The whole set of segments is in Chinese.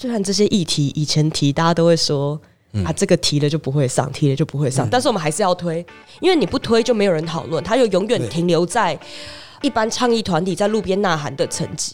虽然这些议题以前提，大家都会说啊，这个提了就不会上，提了就不会上，但是我们还是要推，因为你不推就没有人讨论，它就永远停留在一般倡议团体在路边呐喊的层级。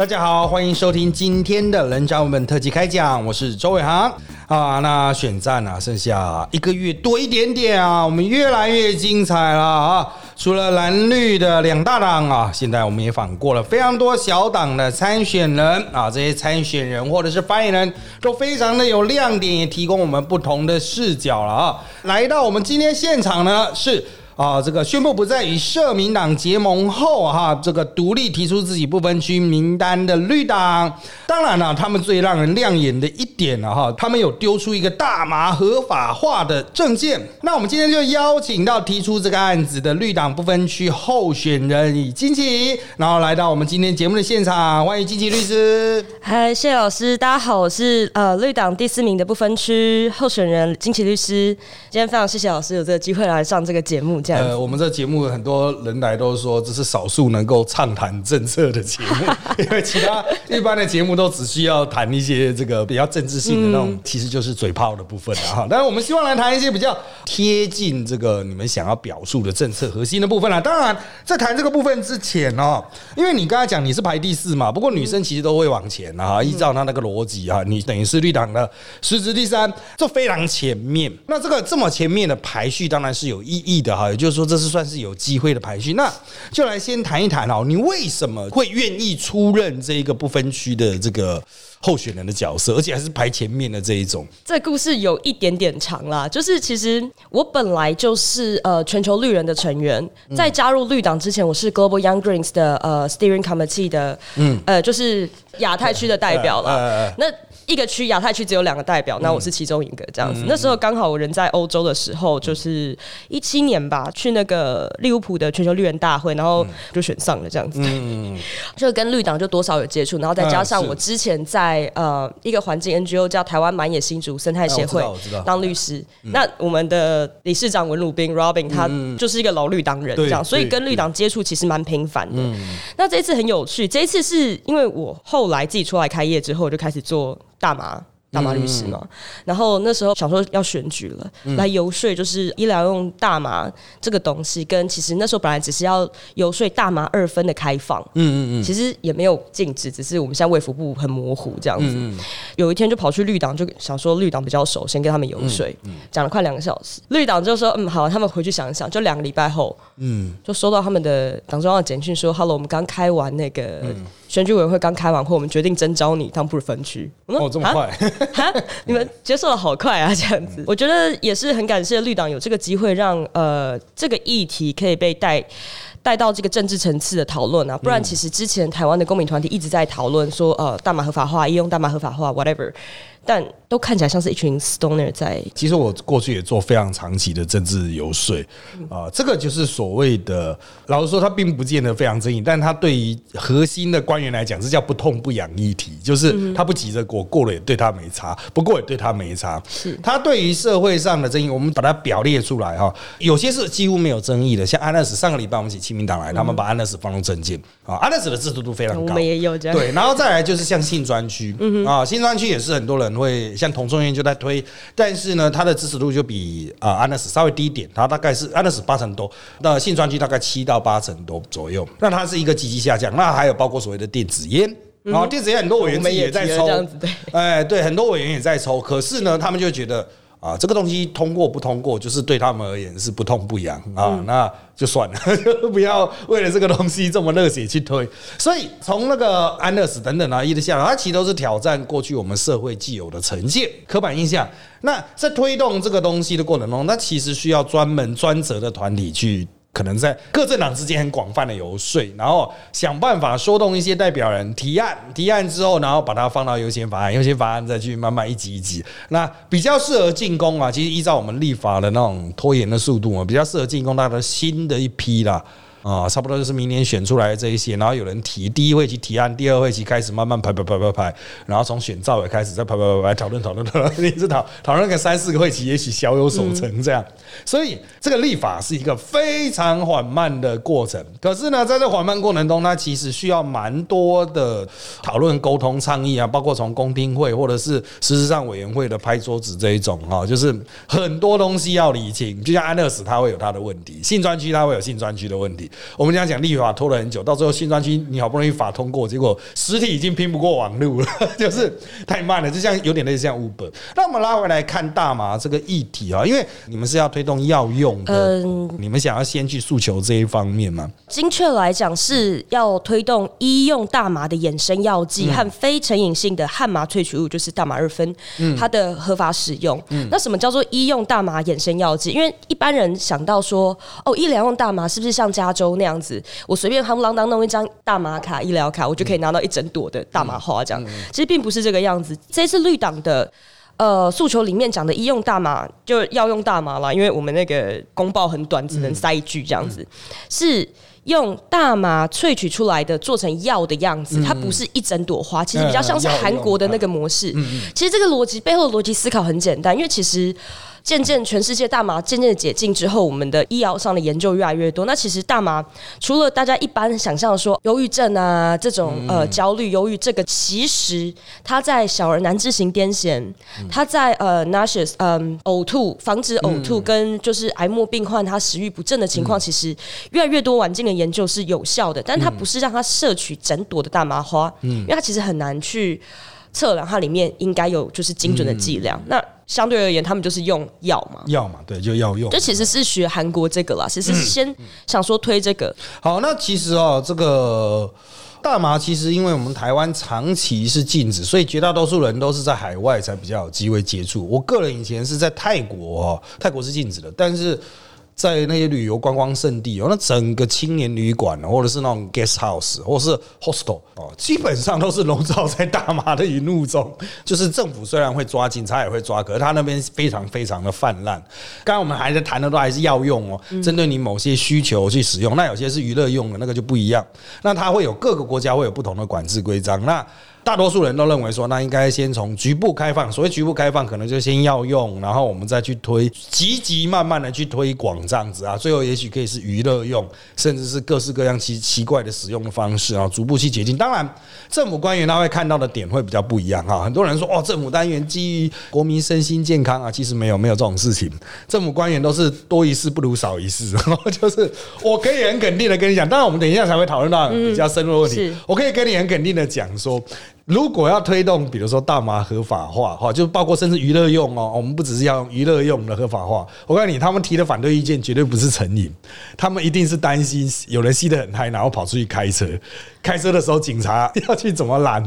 大家好，欢迎收听今天的人渣文本特辑开讲，我是周伟航啊。那选战啊，剩下一个月多一点点啊，我们越来越精彩了啊。除了蓝绿的两大党啊，现在我们也访过了非常多小党的参选人啊，这些参选人或者是发言人都非常的有亮点，也提供我们不同的视角了啊。来到我们今天现场呢是。啊，这个宣布不再与社民党结盟后，哈，这个独立提出自己不分区名单的绿党，当然了，他们最让人亮眼的一点了哈，他们有丢出一个大麻合法化的证件。那我们今天就邀请到提出这个案子的绿党不分区候选人李金奇，然后来到我们今天节目的现场，欢迎金奇律师。嗨，谢老师，大家好，我是呃绿党第四名的不分区候选人金奇律师。今天非常谢谢老师有这个机会来上这个节目。呃，我们这节目很多人来都说这是少数能够畅谈政策的节目，因为其他一般的节目都只需要谈一些这个比较政治性的那种，其实就是嘴炮的部分了哈。但是我们希望来谈一些比较贴近这个你们想要表述的政策核心的部分啦。当然，在谈这个部分之前哦，因为你刚才讲你是排第四嘛，不过女生其实都会往前啊，依照她那个逻辑啊，你等于是绿党的实质第三，这非常前面。那这个这么前面的排序当然是有意义的哈。就是说，这是算是有机会的排序，那就来先谈一谈哦，你为什么会愿意出任这一个不分区的这个候选人的角色，而且还是排前面的这一种？这故事有一点点长啦，就是其实我本来就是呃全球绿人的成员，在加入绿党之前，我是 Global Young Greens 的呃 Steering Committee 的，嗯呃就是亚太区的代表了，那。一个区亚太区只有两个代表，那我是其中一个这样子。那时候刚好我人在欧洲的时候，就是一七年吧，去那个利物浦的全球绿人大会，然后就选上了这样子。嗯，就跟绿党就多少有接触，然后再加上我之前在呃一个环境 NGO 叫台湾满野新竹生态协会当律师。那我们的理事长文鲁斌 Robin 他就是一个老绿党人这样，所以跟绿党接触其实蛮频繁的。那这一次很有趣，这一次是因为我后来自己出来开业之后，就开始做。大麻，大麻律师嘛。然后那时候想说要选举了，来游说，就是医疗用大麻这个东西，跟其实那时候本来只是要游说大麻二分的开放，嗯嗯嗯，其实也没有禁止，只是我们现在卫福部很模糊这样子。有一天就跑去绿党，就想说绿党比较熟，先跟他们游说，讲了快两个小时。绿党就说嗯好，他们回去想一想。就两个礼拜后，嗯，就收到他们的党中央的简讯说，Hello，我们刚开完那个。选举委员会刚开完会，我们决定征召你当不分区。哦，这么快？哈，你们接受的好快啊！这样子，我觉得也是很感谢绿党有这个机会，让呃这个议题可以被带带到这个政治层次的讨论啊。不然，其实之前台湾的公民团体一直在讨论说，呃，大麻合法化，医用大麻合法化，whatever。但都看起来像是一群 stoner 在。其实我过去也做非常长期的政治游说啊，这个就是所谓的，老实说，他并不见得非常争议，但他对于核心的官员来讲，这叫不痛不痒议题，就是他不急着过，过了也对他没差，不过也对他没差。是他对于社会上的争议，我们把它表列出来哈，有些是几乎没有争议的，像安乐死，上个礼拜我们请亲民党来，他们把安乐死放入政见啊，安乐死的制度度非常高，我们也有这样。对，然后再来就是像性专区啊，性专区也是很多人。会像同中院就在推，但是呢，它的支持度就比啊安乐死稍微低一点，它大概是安乐死八成多，那性专区大概七到八成多左右，那它是一个积极下降。那还有包括所谓的电子烟，然后电子烟很多委员自己也在抽，哎，对，很多委员也在抽，可是呢，他们就觉得。啊，这个东西通过不通过，就是对他们而言是不痛不痒啊，那就算了，不要为了这个东西这么热血去推。所以从那个安乐死等等啊，一直下来，它其实都是挑战过去我们社会既有的成见、刻板印象。那在推动这个东西的过程中，那其实需要专门专责的团体去。可能在各政党之间很广泛的游说，然后想办法说动一些代表人提案，提案之后，然后把它放到优先法案，优先法案再去慢慢一级一级。那比较适合进攻啊，其实依照我们立法的那种拖延的速度啊，比较适合进攻它的新的一批啦。啊，差不多就是明年选出来这一些，然后有人提第一会期提案，第二会期开始慢慢排排排排排，然后从选召委开始再排排排排讨论讨论讨论，一直讨讨论个三四个会期，也许小有所成这样。所以这个立法是一个非常缓慢的过程。可是呢，在这缓慢过程中，它其实需要蛮多的讨论、沟通、倡议啊，包括从公听会或者是事实上委员会的拍桌子这一种哈，就是很多东西要理清。就像安乐死，它会有它的问题；性专区它会有性专区的问题。我们这样讲，立法拖了很久，到最后新专区你好不容易法通过，结果实体已经拼不过网路了，就是太慢了，就像有点类似像 Uber。那我们拉回来看大麻这个议题啊，因为你们是要推动药用的，你们想要先去诉求这一方面吗？精确来讲，是要推动医用大麻的衍生药剂和非成瘾性的汉麻萃取物，就是大麻二酚，它的合法使用。那什么叫做医用大麻衍生药剂？因为一般人想到说，哦，医疗用大麻是不是像加州那样子，我随便夯啷当弄一张大麻卡、医疗卡，我就可以拿到一整朵的大麻花？这样其实并不是这个样子。这次绿党的呃诉求里面讲的医用大麻，就要用大麻了，因为我们那个公报很短，只能塞一句这样子，是。用大麻萃取出来的做成药的样子，它不是一整朵花，其实比较像是韩国的那个模式。其实这个逻辑背后的逻辑思考很简单，因为其实。渐渐，全世界大麻渐渐的解禁之后，我们的医疗上的研究越来越多。那其实大麻除了大家一般想象说忧郁症啊这种呃焦虑、忧郁，这个其实它在小儿难治型癫痫，它在呃 nauseous 嗯呕吐，防止呕吐跟就是癌末病患他食欲不振的情况，其实越来越多晚境的研究是有效的。但它不是让他摄取整朵的大麻花，因为它其实很难去测量它里面应该有就是精准的剂量。那相对而言，他们就是用药嘛，药嘛，对，就药用。这其实是学韩国这个啦，其实是先想说推这个。好，那其实哦，这个大麻其实因为我们台湾长期是禁止，所以绝大多数人都是在海外才比较有机会接触。我个人以前是在泰国哦，泰国是禁止的，但是。在那些旅游观光胜地哦，那整个青年旅馆或者是那种 guest house 或者是 hostel 哦，基本上都是笼罩在大麻的云雾中。就是政府虽然会抓，警察也会抓，可是他那边非常非常的泛滥。刚刚我们还在谈的都还是要用哦，针对你某些需求去使用。那有些是娱乐用的，那个就不一样。那它会有各个国家会有不同的管制规章。那大多数人都认为说，那应该先从局部开放。所谓局部开放，可能就先要用，然后我们再去推，积极慢慢的去推广这样子啊。最后也许可以是娱乐用，甚至是各式各样奇奇怪的使用的方式啊，逐步去解禁。当然，政府官员他会看到的点会比较不一样哈。很多人说，哦，政府单元基于国民身心健康啊，其实没有没有这种事情。政府官员都是多一事不如少一事，就是我可以很肯定的跟你讲。当然，我们等一下才会讨论到比较深入的问题。我可以跟你很肯定的讲说。如果要推动，比如说大麻合法化，哈，就包括甚至娱乐用哦，我们不只是要用娱乐用的合法化。我告诉你，他们提的反对意见绝对不是成瘾，他们一定是担心有人吸得很嗨，然后跑出去开车。开车的时候，警察 要去怎么拦，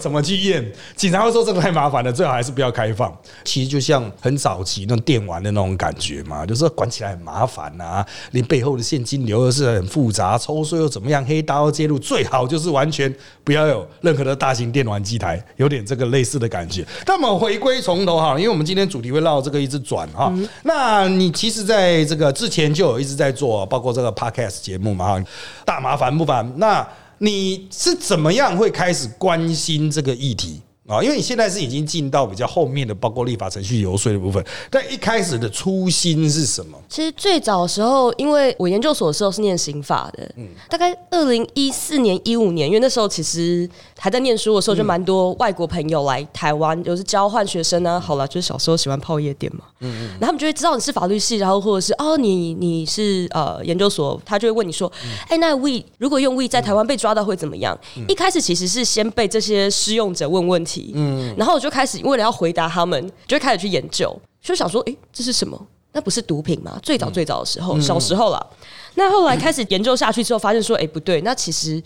怎么去验？警察会说这个太麻烦了，最好还是不要开放。其实就像很早期那种电玩的那种感觉嘛，就是管起来很麻烦呐，你背后的现金流又是很复杂，抽税又怎么样，黑刀介入，最好就是完全不要有任何的大型电玩机台，有点这个类似的感觉。那么回归从头哈，因为我们今天主题会绕这个一直转哈。那你其实在这个之前就有一直在做，包括这个 podcast 节目嘛哈，大麻烦不烦？那你是怎么样会开始关心这个议题？啊，因为你现在是已经进到比较后面的，包括立法程序游说的部分，但一开始的初心是什么？其实最早的时候，因为我研究所的时候是念刑法的，嗯，大概二零一四年、一五年，因为那时候其实还在念书的时候，就蛮多外国朋友来台湾，有是交换学生啊。好了，就是小时候喜欢泡夜店嘛，嗯嗯，然后他们就会知道你是法律系，然后或者是哦，你你是呃研究所，他就会问你说，哎，那 we 如果用 we 在台湾被抓到会怎么样？一开始其实是先被这些施用者问问题。嗯，然后我就开始为了要回答他们，就开始去研究，就想说，哎，这是什么？那不是毒品吗？最早最早的时候，小时候了。那后来开始研究下去之后，发现说，哎，不对。那其实，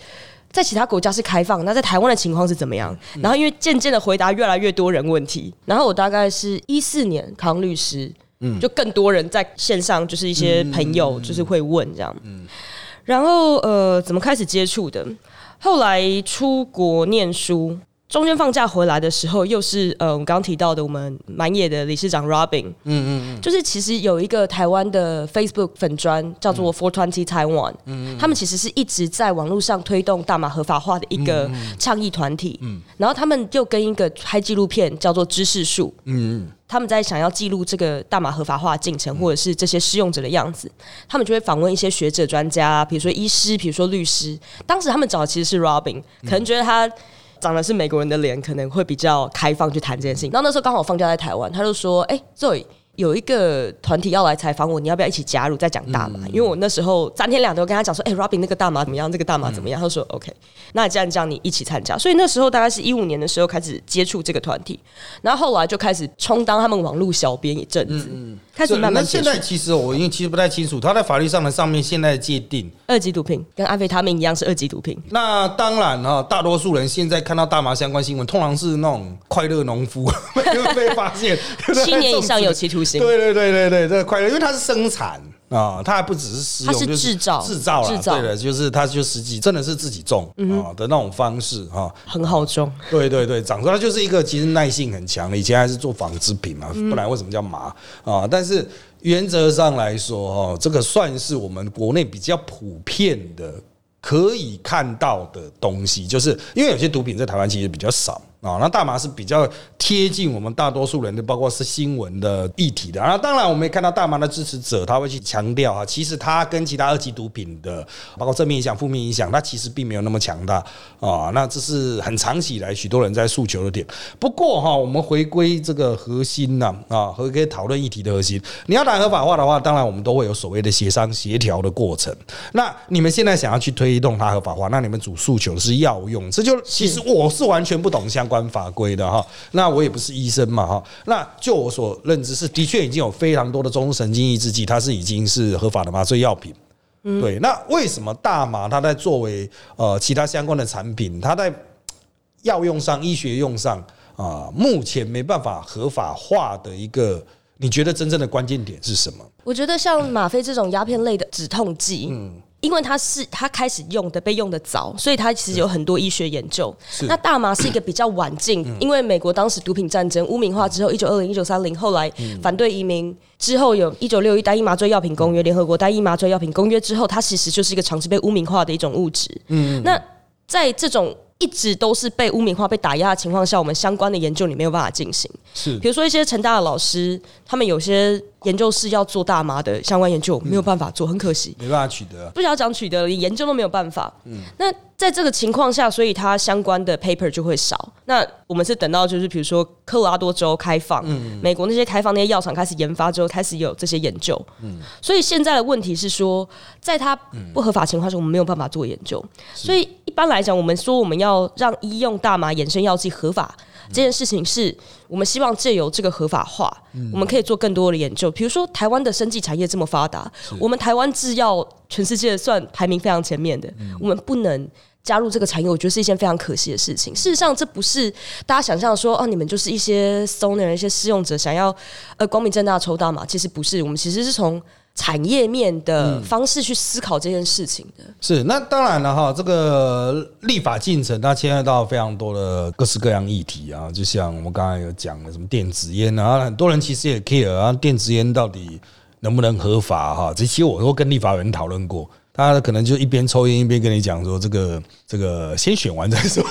在其他国家是开放，那在台湾的情况是怎么样？然后因为渐渐的回答越来越多人问题，然后我大概是一四年康律师，嗯，就更多人在线上，就是一些朋友就是会问这样，嗯，然后呃，怎么开始接触的？后来出国念书。中间放假回来的时候，又是呃，我们刚刚提到的我们满野的理事长 Robin，嗯嗯嗯，就是其实有一个台湾的 Facebook 粉专叫做 Four Twenty Taiwan，嗯嗯，他们其实是一直在网络上推动大麻合法化的一个倡议团体，嗯，然后他们又跟一个拍纪录片叫做知识树，嗯嗯，他们在想要记录这个大麻合法化进程，或者是这些使用者的样子，他们就会访问一些学者专家，比如说医师，比如说律师，当时他们找的其实是 Robin，可能觉得他。长的是美国人的脸，可能会比较开放去谈这件事情。然后那时候刚好放假在台湾，他就说：“哎，Zoe。”有一个团体要来采访我，你要不要一起加入？再讲大麻，因为我那时候三天两头跟他讲说，哎，Robin 那个大麻怎么样？这个大麻怎么样？他说 OK，那这样这样你一起参加。所以那时候大概是一五年的时候开始接触这个团体，然后后来就开始充当他们网络小编一阵子，开始慢慢。那现在其实我因为其实不太清楚，他在法律上的上面现在的界定，二级毒品跟安非他命一样是二级毒品。那当然哈，大多数人现在看到大麻相关新闻，通常是那种快乐农夫 被发现 七年以上有期徒刑。对对对对。对对，这个快乐，因为它是生产啊，它还不只是使用，是制造制造了，对的，就是它就实际真的是自己种啊的那种方式哈，很好种。对对对，长出来就是一个其实耐性很强的，以前还是做纺织品嘛，不然为什么叫麻啊？但是原则上来说哈，这个算是我们国内比较普遍的可以看到的东西，就是因为有些毒品在台湾其实比较少。啊，那大麻是比较贴近我们大多数人的，包括是新闻的议题的。啊，当然我们也看到大麻的支持者，他会去强调啊，其实它跟其他二级毒品的，包括正面影响、负面影响，它其实并没有那么强大啊。那这是很长期以来许多人在诉求的点。不过哈，我们回归这个核心呢，啊，回归讨论议题的核心，你要谈合法化的话，当然我们都会有所谓的协商协调的过程。那你们现在想要去推动它合法化，那你们主诉求是药用，这就其实我是完全不懂相。关法规的哈，那我也不是医生嘛哈，那就我所认知是，的确已经有非常多的中神经抑制剂，它是已经是合法的麻醉药品。对，那为什么大麻它在作为呃其他相关的产品，它在药用上、医学用上啊，目前没办法合法化的一个，你觉得真正的关键点是什么？我觉得像吗啡这种鸦片类的止痛剂，嗯。因为它是它开始用的被用的早，所以它其实有很多医学研究。那大麻是一个比较晚进，因为美国当时毒品战争污名化之后，一九二零一九三零，后来反对移民之后，有一九六一单一麻醉药品公约，联合国单一麻醉药品公约之后，它其实就是一个长期被污名化的一种物质。嗯，那在这种一直都是被污名化、被打压的情况下，我们相关的研究你没有办法进行。是，比如说一些成大的老师，他们有些。研究室要做大麻的相关研究，没有办法做，很可惜，没办法取得。不想讲取得，连研究都没有办法。嗯，那在这个情况下，所以它相关的 paper 就会少。那我们是等到就是比如说科罗拉多州开放，嗯，美国那些开放那些药厂开始研发之后，开始有这些研究。嗯，所以现在的问题是说，在它不合法情况下，我们没有办法做研究。所以一般来讲，我们说我们要让医用大麻衍生药剂合法。这件事情是我们希望借由这个合法化，我们可以做更多的研究。比如说，台湾的生技产业这么发达，我们台湾制药全世界算排名非常前面的，我们不能加入这个产业，我觉得是一件非常可惜的事情。事实上，这不是大家想象说哦，你们就是一些 stoner 一些试用者想要呃光明正大抽大麻，其实不是。我们其实是从产业面的方式去思考这件事情的，是那当然了哈，这个立法进程它牵涉到非常多的各式各样议题啊，就像我们刚才有讲的什么电子烟啊，很多人其实也 care 啊，电子烟到底能不能合法哈？这些我都跟立法人讨论过，他可能就一边抽烟一边跟你讲说，这个这个先选完再说。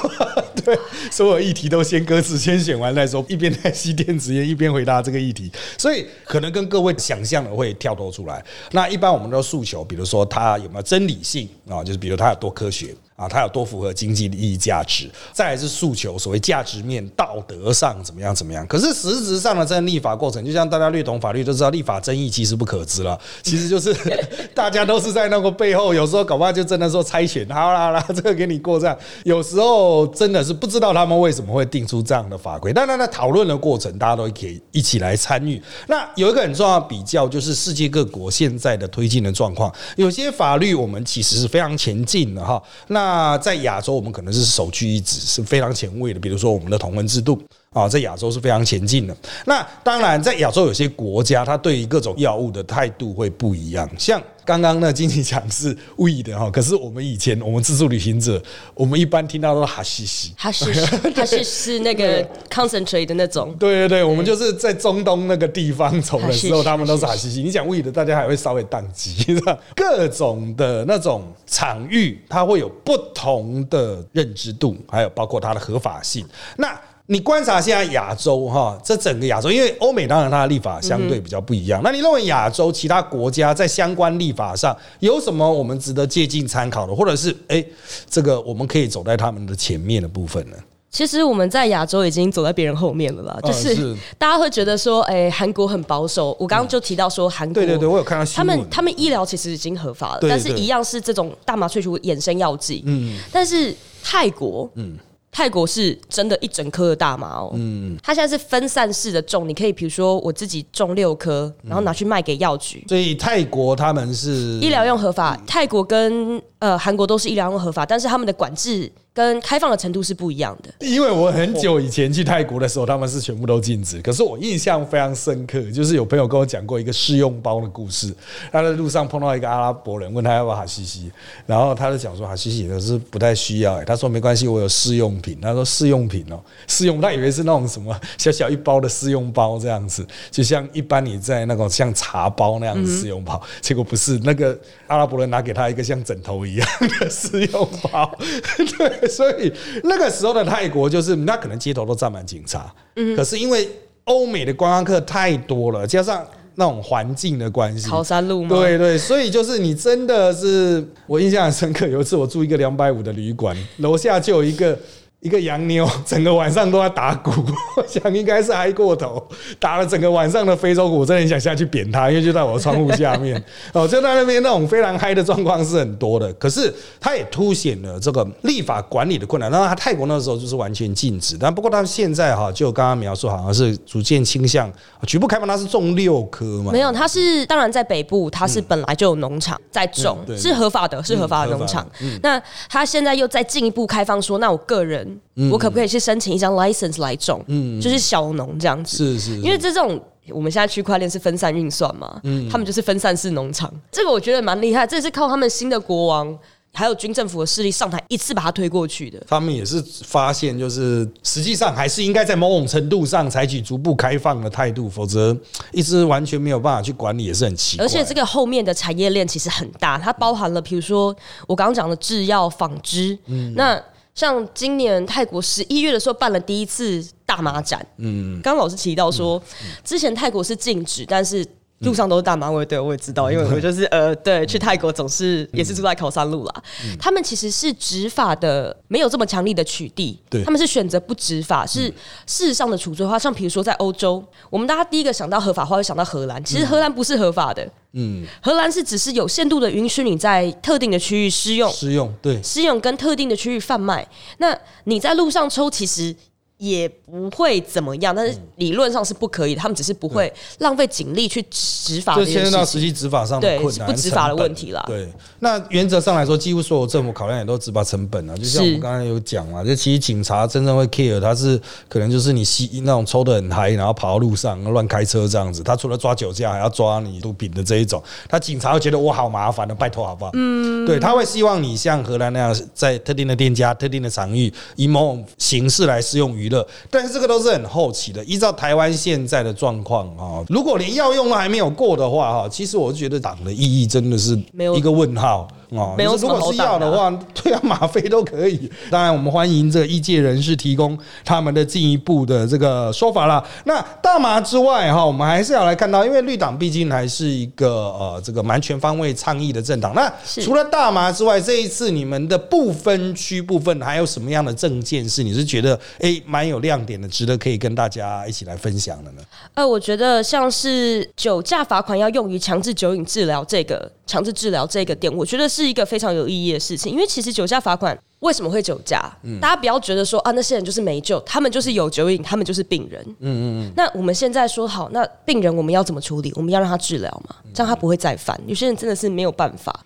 对，所有议题都先搁置，先选完再说。一边在吸电子烟，一边回答这个议题，所以可能跟各位想象的会跳脱出来。那一般我们的诉求，比如说它有没有真理性啊？就是比如它有多科学。啊，它有多符合经济利益价值？再来是诉求，所谓价值面、道德上怎么样怎么样？可是实质上的在立法过程，就像大家略懂法律都知道，立法争议其实不可知了。其实就是 大家都是在那个背后，有时候搞不好就真的说猜拳，好啦好啦，这个给你过这样。有时候真的是不知道他们为什么会定出这样的法规。当然，在讨论的过程，大家都可以一起来参与。那有一个很重要的比较，就是世界各国现在的推进的状况。有些法律我们其实是非常前进的哈。那那在亚洲，我们可能是首屈一指，是非常前卫的。比如说我们的同婚制度啊，在亚洲是非常前进的。那当然，在亚洲有些国家，它对于各种药物的态度会不一样。像刚刚那经济讲是胃的哈，可是我们以前我们自助旅行者，我们一般听到都是哈西西，哈西西，哈西是那个 concentrate 的那种。对对对，我们就是在中东那个地方走的时候，他们都是哈西西。你讲胃的，大家还会稍微宕机，各种的那种场域，它会有不同的认知度，还有包括它的合法性。那你观察现在亚洲哈，这整个亚洲，因为欧美当然它的立法相对比较不一样。那你认为亚洲其他国家在相关立法上有什么我们值得借鉴参考的，或者是哎，这个我们可以走在他们的前面的部分呢？其实我们在亚洲已经走在别人后面了啦，就是大家会觉得说，哎，韩国很保守。我刚刚就提到说，韩国对对对，我有看到他们他们医疗其实已经合法了，但是一样是这种大麻萃取衍生药剂。嗯，但是泰国嗯。泰国是真的一整颗的大麻哦，嗯，它现在是分散式的种，你可以比如说我自己种六颗，然后拿去卖给药局。所以泰国他们是医疗用合法，泰国跟呃韩国都是医疗用合法，但是他们的管制。跟开放的程度是不一样的。因为我很久以前去泰国的时候，他们是全部都禁止。可是我印象非常深刻，就是有朋友跟我讲过一个试用包的故事。他在路上碰到一个阿拉伯人，问他要不要哈西西，然后他就讲说哈西西可是不太需要。他说没关系，我有试用品。他说试用品哦，试用他以为是那种什么小小一包的试用包这样子，就像一般你在那种像茶包那样的试用包。结果不是，那个阿拉伯人拿给他一个像枕头一样的试用包。对。所以那个时候的泰国，就是那可能街头都站满警察，嗯，可是因为欧美的观光客太多了，加上那种环境的关系，考山路吗？对对，所以就是你真的是我印象很深刻。有一次我住一个两百五的旅馆，楼下就有一个。一个洋妞，整个晚上都在打鼓，我想应该是嗨过头，打了整个晚上的非洲鼓，我真的很想下去扁他，因为就在我的窗户下面，哦，就在那边那种非常嗨的状况是很多的。可是它也凸显了这个立法管理的困难。那他泰国那时候就是完全禁止，但不过他现在哈，就刚刚描述好像是逐渐倾向局部开放，它是种六棵嘛？没有，它是当然在北部，它是本来就有农场在种，是合法的，是合法的农场。那他现在又再进一步开放，说那我个人。我可不可以去申请一张 license 来种？嗯，就是小农这样子。是是，因为这种我们现在区块链是分散运算嘛，嗯，他们就是分散式农场。这个我觉得蛮厉害，这是靠他们新的国王还有军政府的势力上台一次把它推过去的。他们也是发现，就是实际上还是应该在某种程度上采取逐步开放的态度，否则一直完全没有办法去管理也是很奇怪。而且这个后面的产业链其实很大，它包含了比如说我刚刚讲的制药、纺织，嗯，那。像今年泰国十一月的时候办了第一次大马展，嗯，刚刚老师提到说，之前泰国是禁止，但是路上都是大马味，对我也知道，因为我就是呃，对，去泰国总是也是住在考山路啦。他们其实是执法的没有这么强力的取缔，他们是选择不执法，是事实上的处罪化。像比如说在欧洲，我们大家第一个想到合法化会想到荷兰，其实荷兰不是合法的。嗯，荷兰是只是有限度的允许你在特定的区域施用，施用对，施用跟特定的区域贩卖。那你在路上抽，其实。也不会怎么样，但是理论上是不可以的。他们只是不会浪费警力去执法，就牵涉到实际执法上的困难、不执法的问题了。对，那原则上来说，几乎所有政府考量也都执法成本啊。就像我们刚才有讲嘛，就其实警察真正会 care，他是可能就是你吸那种抽的很嗨，然后跑到路上乱开车这样子。他除了抓酒驾，还要抓你毒品的这一种，他警察会觉得我好麻烦的，拜托好不好？嗯，对他会希望你像荷兰那样，在特定的店家、特定的场域，以某种形式来适用于。但是这个都是很后期的。依照台湾现在的状况啊，如果连药用都还没有过的话哈，其实我觉得党的意义真的是一个问号。哦，没有，如果是要的话，对啊，吗啡都可以。当然，我们欢迎这个业界人士提供他们的进一步的这个说法啦。那大麻之外哈，我们还是要来看到，因为绿党毕竟还是一个呃这个蛮全方位倡议的政党。那除了大麻之外，这一次你们的部分区部分还有什么样的政见是你是觉得哎蛮有亮点的，值得可以跟大家一起来分享的呢？呃，我觉得像是酒驾罚款要用于强制酒瘾治疗这个强制治疗这个点，我觉得是。是一个非常有意义的事情，因为其实酒驾罚款为什么会酒驾？大家不要觉得说啊，那些人就是没救，他们就是有酒瘾，他们就是病人。嗯嗯嗯。那我们现在说好，那病人我们要怎么处理？我们要让他治疗嘛，这样他不会再犯。有些人真的是没有办法。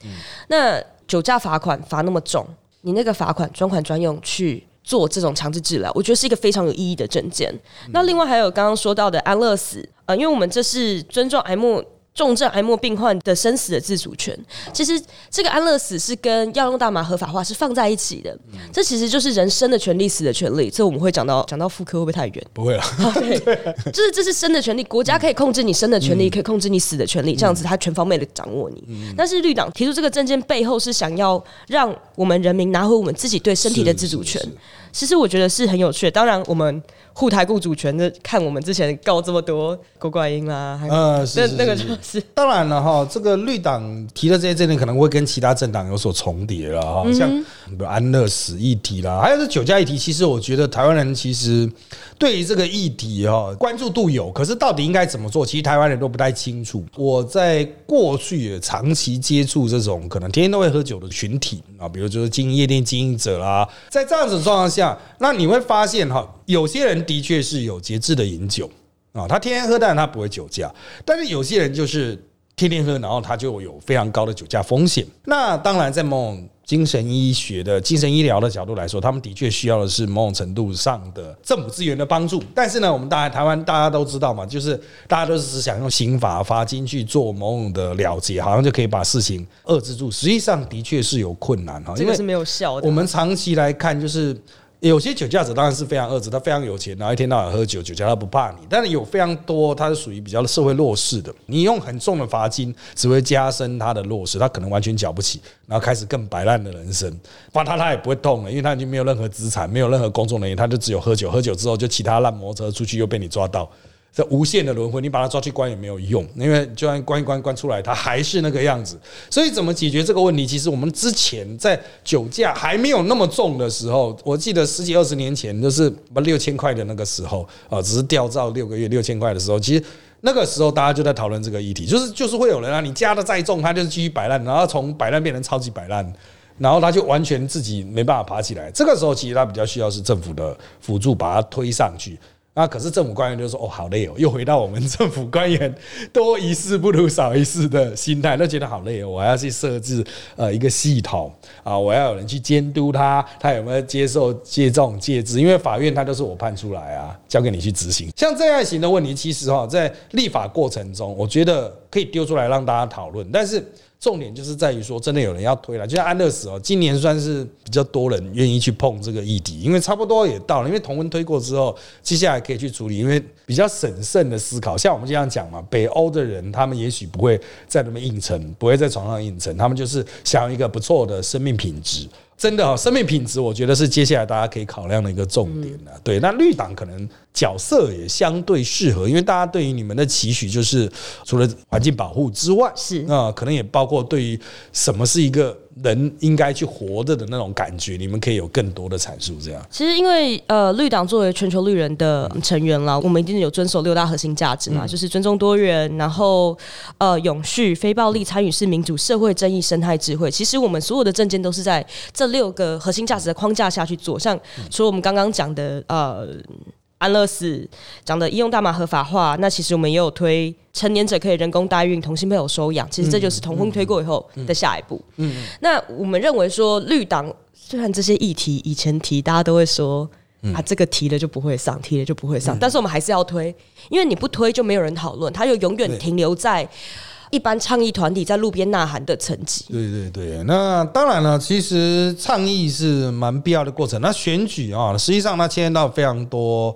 那酒驾罚款罚那么重，你那个罚款专款专用去做这种强制治疗，我觉得是一个非常有意义的证件。那另外还有刚刚说到的安乐死，呃，因为我们这是尊重癌末。重症癌末病患的生死的自主权，其实这个安乐死是跟药用大麻合法化是放在一起的。这其实就是人生的权利、死的权利。这我们会讲到讲到妇科会不会太远？不会了，对，就是这是生的权利，国家可以控制你生的权利，可以控制你死的权利，这样子他全方面的掌握你。但是绿党提出这个证件背后是想要让我们人民拿回我们自己对身体的自主权。其实我觉得是很有趣的。当然，我们护台雇主权的，看我们之前告这么多郭冠英啦，呃，那那个就是。当然了哈。这个绿党提的这些政令可能会跟其他政党有所重叠了哈，像安乐死议题啦，还有是酒驾议题。其实我觉得台湾人其实对于这个议题哈关注度有，可是到底应该怎么做，其实台湾人都不太清楚。我在过去也长期接触这种可能天天都会喝酒的群体啊，比如就是经营夜店经营者啦，在这样子状况下。那你会发现哈，有些人的确是有节制的饮酒啊，他天天喝，但他不会酒驾；但是有些人就是天天喝，然后他就有非常高的酒驾风险。那当然，在某种精神医学的精神医疗的角度来说，他们的确需要的是某种程度上的政府资源的帮助。但是呢，我们大台湾大家都知道嘛，就是大家都是只想用刑法罚金去做某种的了结，好像就可以把事情遏制住。实际上的确是有困难哈，这个是没有效的。我们长期来看，就是。有些酒驾者当然是非常恶质，他非常有钱，然后一天到晚喝酒，酒驾他不怕你。但是有非常多，他是属于比较社会弱势的，你用很重的罚金，只会加深他的弱势，他可能完全缴不起，然后开始更摆烂的人生。罚他他也不会痛了，因为他已经没有任何资产，没有任何工作人员，他就只有喝酒，喝酒之后就骑他烂摩托车出去，又被你抓到。这无限的轮回，你把他抓去关也没有用，因为就算关一关关出来，他还是那个样子。所以怎么解决这个问题？其实我们之前在酒驾还没有那么重的时候，我记得十几二十年前，就是不六千块的那个时候啊，只是吊照六个月六千块的时候，其实那个时候大家就在讨论这个议题，就是就是会有人啊，你加的再重，他就是继续摆烂，然后从摆烂变成超级摆烂，然后他就完全自己没办法爬起来。这个时候其实他比较需要是政府的辅助，把他推上去。啊！可是政府官员就说：“哦，好累哦，又回到我们政府官员多一事不如少一事的心态，都觉得好累哦。我要去设置呃一个系统啊，我要有人去监督他，他有没有接受借重戒治？因为法院他都是我判出来啊，交给你去执行。像这样型的问题，其实哈，在立法过程中，我觉得可以丢出来让大家讨论，但是。”重点就是在于说，真的有人要推了，就像安乐死哦，今年算是比较多人愿意去碰这个议题，因为差不多也到了，因为同温推过之后，接下来可以去处理，因为比较审慎的思考，像我们这样讲嘛，北欧的人他们也许不会在那么硬撑，不会在床上硬撑，他们就是想要一个不错的生命品质。真的哦，生命品质，我觉得是接下来大家可以考量的一个重点呢。对，那绿党可能角色也相对适合，因为大家对于你们的期许就是除了环境保护之外，是啊，可能也包括对于什么是一个。人应该去活着的那种感觉，你们可以有更多的阐述。这样，其实因为呃，绿党作为全球绿人的成员啦，我们一定有遵守六大核心价值嘛，就是尊重多元，然后呃，永续、非暴力、参与式民主、社会正义、生态智慧。其实我们所有的证件都是在这六个核心价值的框架下去做。像除了我们刚刚讲的呃。安乐死讲的医用大麻合法化，那其实我们也有推成年者可以人工代孕、同性配偶收养，其实这就是同婚推过以后的下一步。嗯，那我们认为说绿党虽然这些议题以前提，大家都会说啊这个提了就不会上，提了就不会上，但是我们还是要推，因为你不推就没有人讨论，它就永远停留在。一般倡议团体在路边呐喊的层级，对对对，那当然了，其实倡议是蛮必要的过程。那选举啊，实际上它牵涉到非常多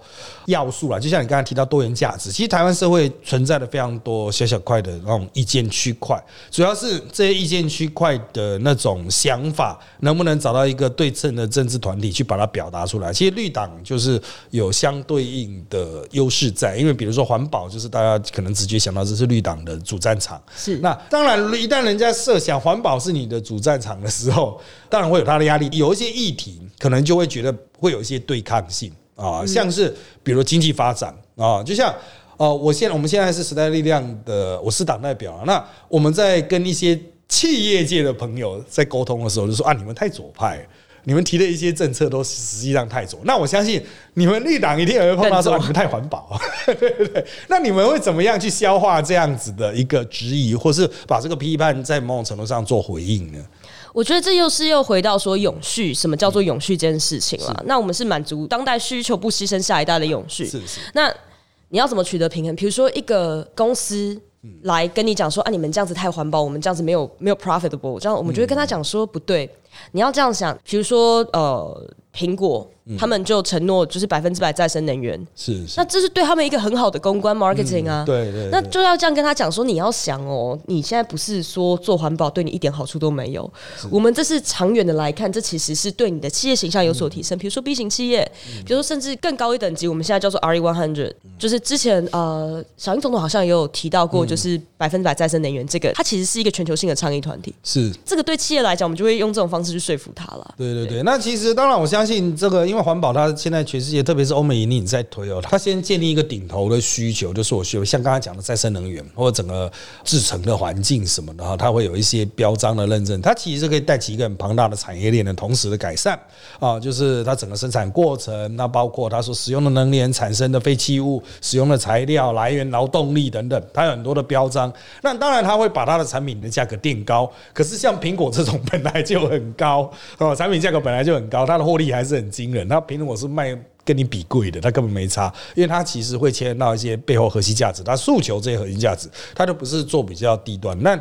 要素了。就像你刚才提到多元价值，其实台湾社会存在的非常多小小块的那种意见区块，主要是这些意见区块的那种想法，能不能找到一个对称的政治团体去把它表达出来？其实绿党就是有相对应的优势在，因为比如说环保，就是大家可能直接想到这是绿党的主战场。是，那当然，一旦人家设想环保是你的主战场的时候，当然会有他的压力。有一些议题，可能就会觉得会有一些对抗性啊，像是比如经济发展啊，就像呃，我现我们现在是时代力量的，我是党代表啊。那我们在跟一些企业界的朋友在沟通的时候，就说啊，你们太左派。你们提的一些政策都实际上太左，那我相信你们绿党一定也会碰到说你们太环保，对对对。那你们会怎么样去消化这样子的一个质疑，或是把这个批判在某种程度上做回应呢？我觉得这又是又回到说永续，什么叫做永续这件事情了？那我们是满足当代需求，不牺牲下一代的永续。是是，那你要怎么取得平衡？比如说一个公司来跟你讲说啊，你们这样子太环保，我们这样子没有没有 profitable，这样我们就会跟他讲说不对，你要这样想。比如说呃，苹果。他们就承诺就是百分之百再生能源，是，那这是对他们一个很好的公关 marketing 啊，对对，那就要这样跟他讲说，你要想哦，你现在不是说做环保对你一点好处都没有，我们这是长远的来看，这其实是对你的企业形象有所提升。比如说 B 型企业，比如说甚至更高一等级，我们现在叫做 RE one hundred，就是之前呃，小英总统好像也有提到过，就是百分之百再生能源这个，它其实是一个全球性的倡议团体，是。这个对企业来讲，我们就会用这种方式去说服他了。对对。对，那其实当然我相信这个，因为环保它现在。全世界，特别是欧美引领在推哦，它先建立一个顶头的需求，就是我需要像刚才讲的再生能源，或者整个制成的环境什么的哈，它会有一些标章的认证，它其实可以带起一个很庞大的产业链的同时的改善啊，就是它整个生产过程，那包括它所使用的能源产生的废弃物、使用的材料来源、劳动力等等，它有很多的标章。那当然，它会把它的产品的价格垫高，可是像苹果这种本来就很高哦，产品价格本来就很高，它的获利还是很惊人。那苹果是卖。跟你比贵的，他根本没差，因为他其实会牵到一些背后核心价值，他诉求这些核心价值，他都不是做比较低端。那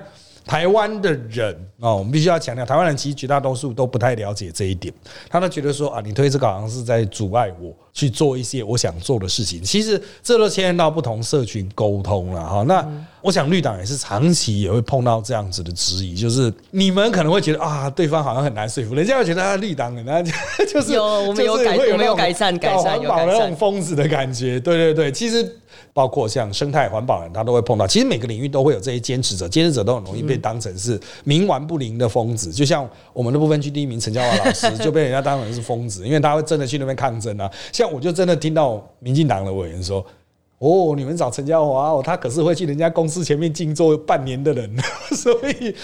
台湾的人哦，我们必须要强调，台湾人其实绝大多数都不太了解这一点，他都觉得说啊，你推这个好像是在阻碍我去做一些我想做的事情。其实这都牵连到不同社群沟通了哈。那我想绿党也是长期也会碰到这样子的质疑，就是你们可能会觉得啊，对方好像很难说服，人家会觉得啊，绿党很难 就是有我们有改，我们有改善，改善有改善那种疯子的感觉。对对对，其实。包括像生态环保人，他都会碰到。其实每个领域都会有这些坚持者，坚持者都很容易被当成是冥顽不灵的疯子。就像我们的部分区第一名陈嘉华老师 就被人家当成是疯子，因为他会真的去那边抗争啊。像我就真的听到民进党的委员说：“哦，你们找陈嘉华哦，他可是会去人家公司前面静坐半年的人，所以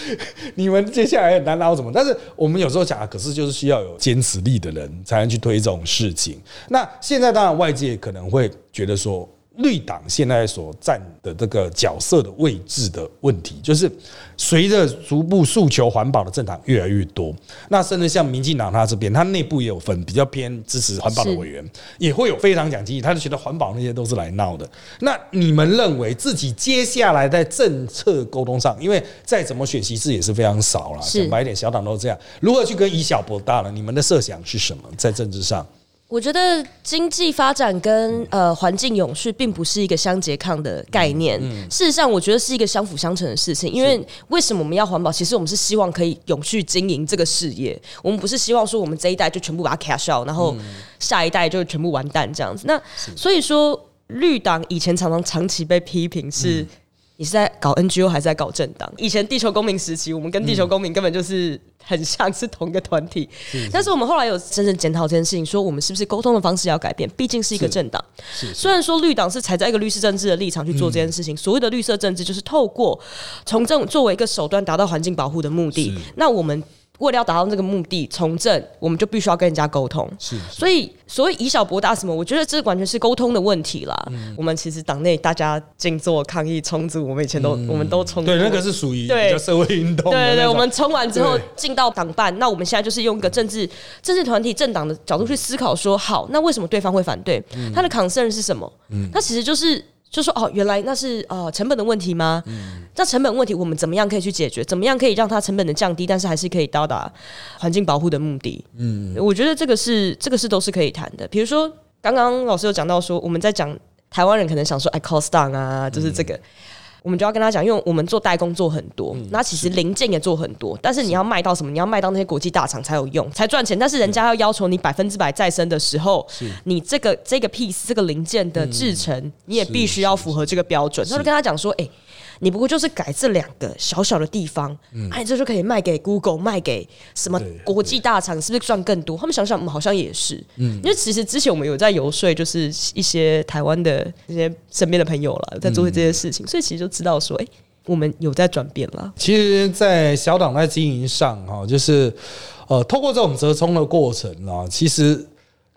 你们接下来很难捞什么。”但是我们有时候讲，可是就是需要有坚持力的人才能去推这种事情。那现在当然外界可能会觉得说。绿党现在所占的这个角色的位置的问题，就是随着逐步诉求环保的政党越来越多，那甚至像民进党他这边，他内部也有分比较偏支持环保的委员，也会有非常讲经济，他就觉得环保那些都是来闹的。那你们认为自己接下来在政策沟通上，因为再怎么选席次也是非常少了，讲白一点，小党都这样，如何去跟以小博大了？你们的设想是什么？在政治上？我觉得经济发展跟呃环境永续并不是一个相拮抗的概念。事实上，我觉得是一个相辅相成的事情。因为为什么我们要环保？其实我们是希望可以永续经营这个事业。我们不是希望说我们这一代就全部把它 cash out，然后下一代就全部完蛋这样子。那所以说，绿党以前常常长期被批评是。你是在搞 NGO 还是在搞政党？以前地球公民时期，我们跟地球公民根本就是很像是同一个团体。但是我们后来有真正检讨这件事情，说我们是不是沟通的方式要改变？毕竟是一个政党。虽然说绿党是踩在一个绿色政治的立场去做这件事情，所谓的绿色政治就是透过从政作为一个手段达到环境保护的目的。那我们。为了要达到这个目的，从政我们就必须要跟人家沟通。是，所以所谓以小博大什么，我觉得这完全是沟通的问题啦。我们其实党内大家静坐抗议冲组，我们以前都我们都冲。对，那个是属于对社会运动。对对对，我们冲完之后进到党办，那我们现在就是用一个政治政治团体政党的角度去思考，说好，那为什么对方会反对？他的 concern 是什么？嗯，那其实就是。就说哦，原来那是呃成本的问题吗？嗯，那成本问题我们怎么样可以去解决？怎么样可以让它成本的降低，但是还是可以到达环境保护的目的？嗯，我觉得这个是这个是都是可以谈的。比如说刚刚老师有讲到说，我们在讲台湾人可能想说哎 cost down 啊，就是这个。我们就要跟他讲，因为我们做代工做很多，那其实零件也做很多，但是你要卖到什么？你要卖到那些国际大厂才有用，才赚钱。但是人家要要求你百分之百再生的时候，你这个这个 piece 这个零件的制成，你也必须要符合这个标准。他就跟他讲说，哎。你不过就是改这两个小小的地方，嗯哎，这就可以卖给 Google，卖给什么国际大厂，是不是赚更多？他们想想，我们好像也是，嗯，因为其实之前我们有在游说，就是一些台湾的这些身边的朋友了，在做这些事情，所以其实就知道说，哎，我们有在转变了。其实，在小党在经营上，哈，就是呃，透过这种折冲的过程啊，其实。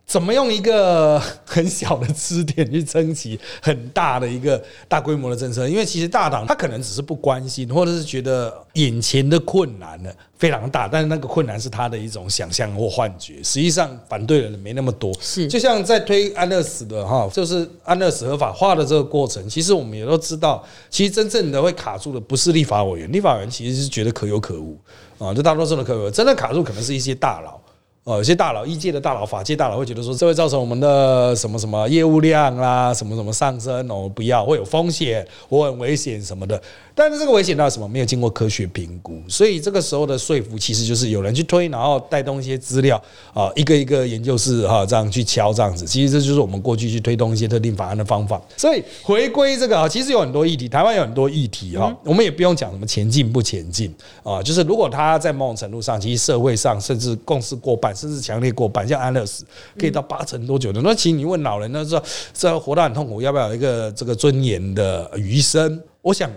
怎么用一个很小的支点去撑起很大的一个大规模的政策？因为其实大党他可能只是不关心，或者是觉得眼前的困难呢非常大，但是那个困难是他的一种想象或幻觉。实际上反对的人没那么多，是就像在推安乐死的哈，就是安乐死合法化的这个过程，其实我们也都知道，其实真正的会卡住的不是立法委员，立法委员其实是觉得可有可无啊，就大多数的可有，真的卡住可能是一些大佬。哦，有些大佬、一界的大佬、法界大佬会觉得说，这会造成我们的什么什么业务量啦，什么什么上升哦，不要会有风险，我很危险什么的。但是这个危险到什么？没有经过科学评估，所以这个时候的说服其实就是有人去推，然后带动一些资料啊，一个一个研究室哈这样去敲这样子。其实这就是我们过去去推动一些特定法案的方法。所以回归这个啊，其实有很多议题，台湾有很多议题哈，我们也不用讲什么前进不前进啊，就是如果他在某种程度上，其实社会上甚至共识过半，甚至强烈过半，像安乐死可以到八成多九成。那其实你问老人，那说这活得很痛苦，要不要有一个这个尊严的余生？我想。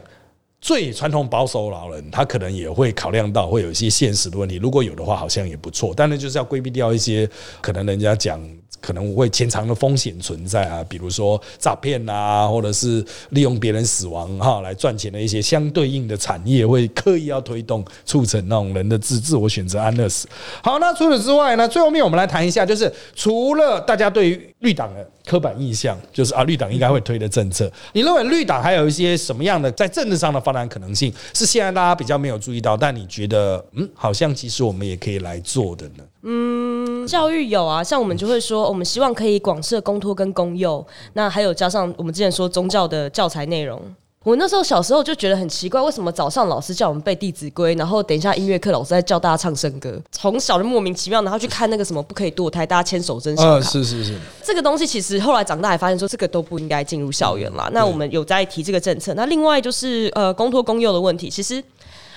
最传统保守老人，他可能也会考量到会有一些现实的问题。如果有的话，好像也不错。但是就是要规避掉一些可能人家讲可能会潜藏的风险存在啊，比如说诈骗啊，或者是利用别人死亡哈来赚钱的一些相对应的产业，会刻意要推动促成那种人的自自我选择安乐死。好，那除此之外呢，最后面我们来谈一下，就是除了大家对于绿党的刻板印象，就是啊绿党应该会推的政策，你认为绿党还有一些什么样的在政治上的发展可能性，是现在大家比较没有注意到，但你觉得嗯，好像其实我们也可以来做的呢？嗯，教育有啊，像我们就会说，我们希望可以广设公托跟公幼，那还有加上我们之前说宗教的教材内容。我那时候小时候就觉得很奇怪，为什么早上老师叫我们背《弟子规》，然后等一下音乐课老师在教大家唱圣歌，从小就莫名其妙，然后去看那个什么不可以堕胎，大家牵手真相。呃，是是是，这个东西其实后来长大还发现说，这个都不应该进入校园啦。那我们有在提这个政策。那另外就是呃，公托公幼的问题，其实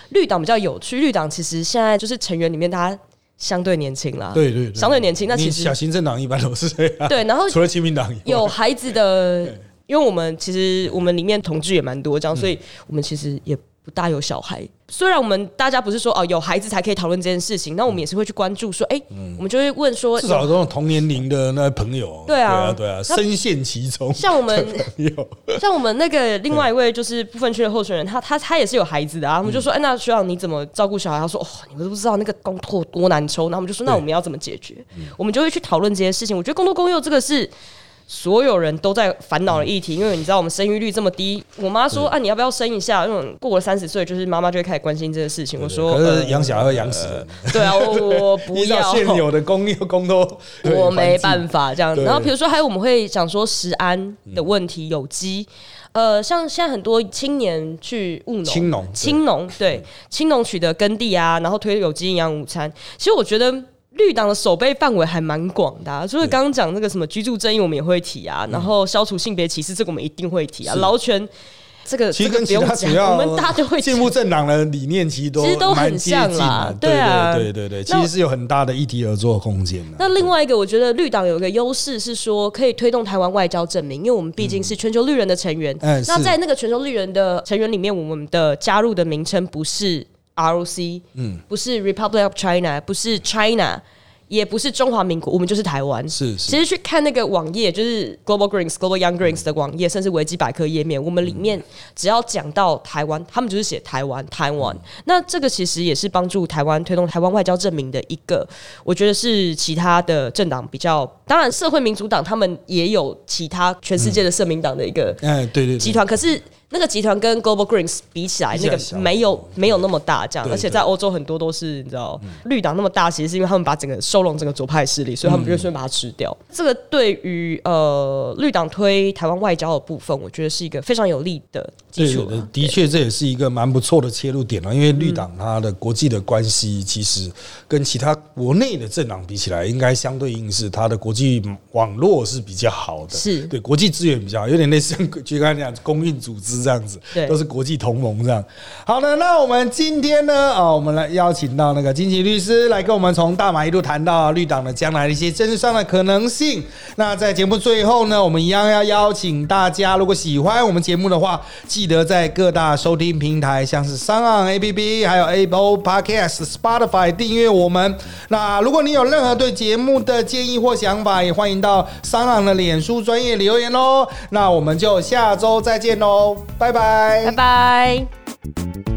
绿党比较有趣，绿党其实现在就是成员里面大家相对年轻啦，对对对相对年轻。那其实小行政党一般都是这样，对，然后除了亲民党有孩子的。因为我们其实我们里面同志也蛮多，这样，所以我们其实也不大有小孩。虽然我们大家不是说哦有孩子才可以讨论这件事情，那我们也是会去关注说，哎，我们就会问说，至少这种同年龄的那朋友，对啊，对啊，深陷其中。像我们，像我们那个另外一位就是部分区的候选人，他他他也是有孩子的啊。我们就说，哎，那学长你怎么照顾小孩？他说，哦，你们都不知道那个工托多难抽。那我们就说，那我们要怎么解决？我们就会去讨论这些事情。我觉得公托公幼这个是。所有人都在烦恼的议题，因为你知道我们生育率这么低。我妈说：“啊，你要不要生一下？”因为过了三十岁，就是妈妈就会开始关心这个事情。我说：“可是养小孩会养死人。”对啊，我不要 现有的公益工都，我没办法这样。然后比如说，还有我们会讲说食安的问题，有机。呃，像现在很多青年去务农，青农，青农对青农取得耕地啊，然后推有机营养午餐。其实我觉得。绿党的守备范围还蛮广的，所以刚刚讲那个什么居住正义，我们也会提啊。然后消除性别歧视，这个我们一定会提啊。劳权这个其实跟其他主要我们大家就会进步政党的理念，其实都其实都很像啦。对啊，对对对，其实是有很大的议题合作空间的。那另外一个，我觉得绿党有一个优势是说，可以推动台湾外交证明，因为我们毕竟是全球绿人的成员。那在那个全球绿人的成员里面，我们的加入的名称不是。ROC，嗯，不是 Republic of China，不是 China，也不是中华民国，我们就是台湾。是，其实去看那个网页，就是 Global Greens、Global Young Greens 的网页，甚至维基百科页面，我们里面只要讲到台湾，他们就是写台湾，台湾。那这个其实也是帮助台湾推动台湾外交证明的一个，我觉得是其他的政党比较，当然社会民主党他们也有其他全世界的社民党的一个，哎，对对，集团，可是。那个集团跟 Global Greens 比起来，那个没有没有那么大，这样，而且在欧洲很多都是你知道，绿党那么大，其实是因为他们把整个收拢整个左派势力，所以他们就顺便把它吃掉。这个对于呃绿党推台湾外交的部分，我觉得是一个非常有利的基础。的确，这也是一个蛮不错的切入点了，因为绿党它的国际的关系其实跟其他国内的政党比起来，应该相对应是它的国际网络是比较好的，是对国际资源比较好，有点类似就刚才讲公运组织。这样子，对都是国际同盟这样。好的，那我们今天呢，啊，我们来邀请到那个金奇律师来跟我们从大马一路谈到绿党的将来的一些政治上的可能性。那在节目最后呢，我们一样要邀请大家，如果喜欢我们节目的话，记得在各大收听平台，像是三岸 APP，还有 Apple Podcast、Spotify 订阅我们。那如果你有任何对节目的建议或想法，也欢迎到三岸的脸书专业留言哦。那我们就下周再见喽，拜拜，拜拜。